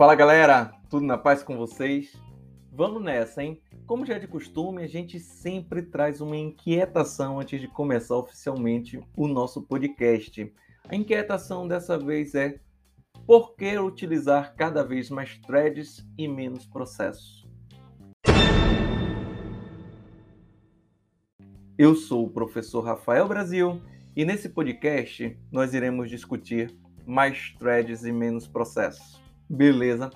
Fala galera, tudo na paz com vocês? Vamos nessa, hein? Como já é de costume, a gente sempre traz uma inquietação antes de começar oficialmente o nosso podcast. A inquietação dessa vez é por que utilizar cada vez mais threads e menos processos? Eu sou o professor Rafael Brasil e nesse podcast nós iremos discutir mais threads e menos processos. Beleza?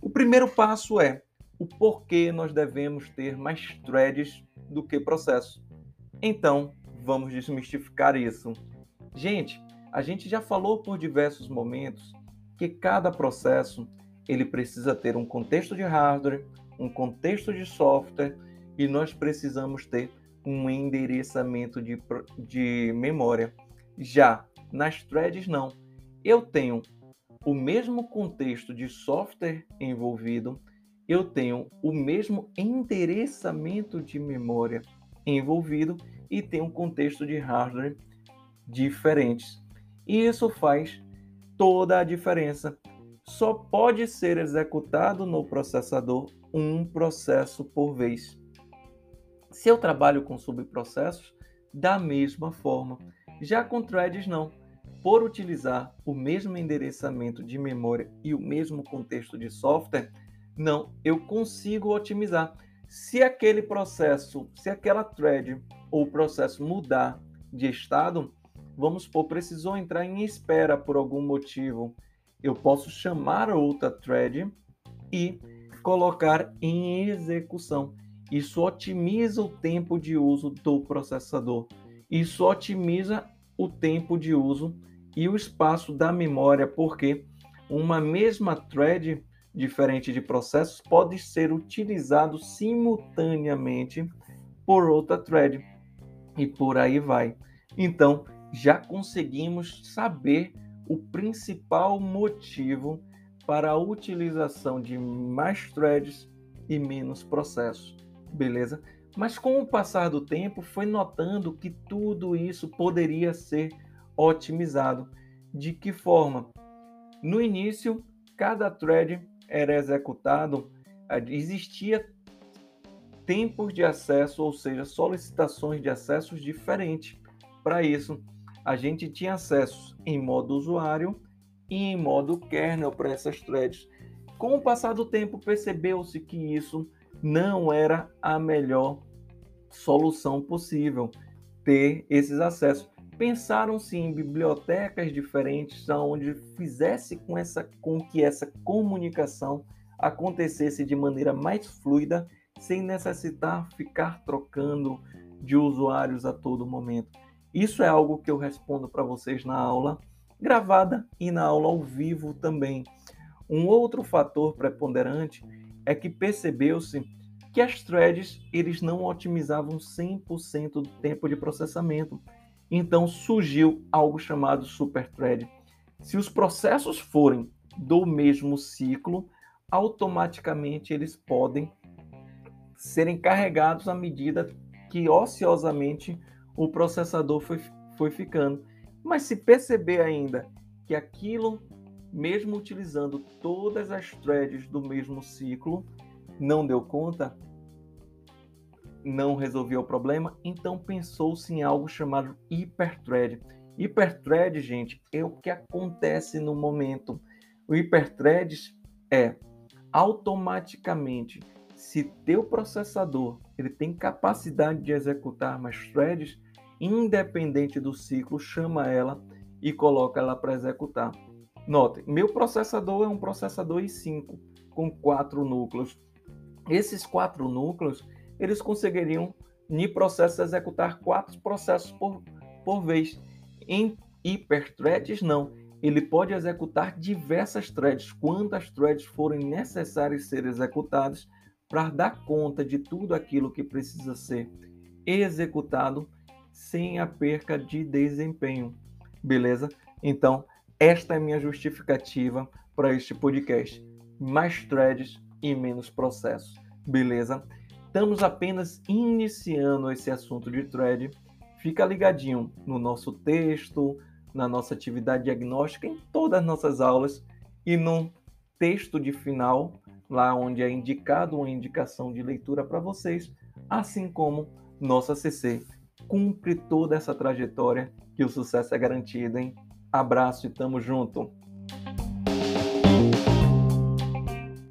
O primeiro passo é o porquê nós devemos ter mais threads do que processos. Então, vamos desmistificar isso. Gente, a gente já falou por diversos momentos que cada processo ele precisa ter um contexto de hardware, um contexto de software e nós precisamos ter um endereçamento de, de memória. Já nas threads, não. Eu tenho o mesmo contexto de software envolvido, eu tenho o mesmo endereçamento de memória envolvido e tenho um contexto de hardware diferentes. E isso faz toda a diferença. Só pode ser executado no processador um processo por vez. Se eu trabalho com subprocessos, da mesma forma. Já com threads, não. Por utilizar o mesmo endereçamento de memória e o mesmo contexto de software, não, eu consigo otimizar. Se aquele processo, se aquela thread ou processo mudar de estado, vamos supor, precisou entrar em espera por algum motivo, eu posso chamar outra thread e colocar em execução. Isso otimiza o tempo de uso do processador. Isso otimiza o tempo de uso e o espaço da memória, porque uma mesma thread diferente de processos pode ser utilizado simultaneamente por outra thread e por aí vai. Então, já conseguimos saber o principal motivo para a utilização de mais threads e menos processos, beleza? Mas com o passar do tempo, foi notando que tudo isso poderia ser otimizado. De que forma? No início, cada thread era executado, existia tempos de acesso, ou seja, solicitações de acessos diferentes. Para isso, a gente tinha acesso em modo usuário e em modo kernel para essas threads. Com o passar do tempo, percebeu-se que isso não era a melhor solução possível ter esses acessos. Pensaram-se em bibliotecas diferentes onde fizesse com, essa, com que essa comunicação acontecesse de maneira mais fluida, sem necessitar ficar trocando de usuários a todo momento. Isso é algo que eu respondo para vocês na aula gravada e na aula ao vivo também. Um outro fator preponderante é que percebeu-se que as threads eles não otimizavam 100% do tempo de processamento. Então surgiu algo chamado superthread. Se os processos forem do mesmo ciclo, automaticamente eles podem serem carregados à medida que ociosamente o processador foi, foi ficando. Mas se perceber ainda que aquilo, mesmo utilizando todas as threads do mesmo ciclo, não deu conta, não resolveu o problema, então pensou-se em algo chamado hiperthread. Hiperthread, gente, é o que acontece no momento. O hiperthread é automaticamente, se teu processador ele tem capacidade de executar mais threads, independente do ciclo, chama ela e coloca ela para executar. Notem, meu processador é um processador i5 com quatro núcleos. Esses quatro núcleos eles conseguiriam, em processo, executar quatro processos por, por vez. Em hiperthreads, não. Ele pode executar diversas threads, quantas threads forem necessárias ser executadas para dar conta de tudo aquilo que precisa ser executado sem a perca de desempenho. Beleza? Então, esta é minha justificativa para este podcast. Mais threads e menos processos. Beleza? Estamos apenas iniciando esse assunto de thread. Fica ligadinho no nosso texto, na nossa atividade diagnóstica, em todas as nossas aulas e no texto de final, lá onde é indicado uma indicação de leitura para vocês, assim como nossa CC cumpre toda essa trajetória que o sucesso é garantido, hein? Abraço e tamo junto.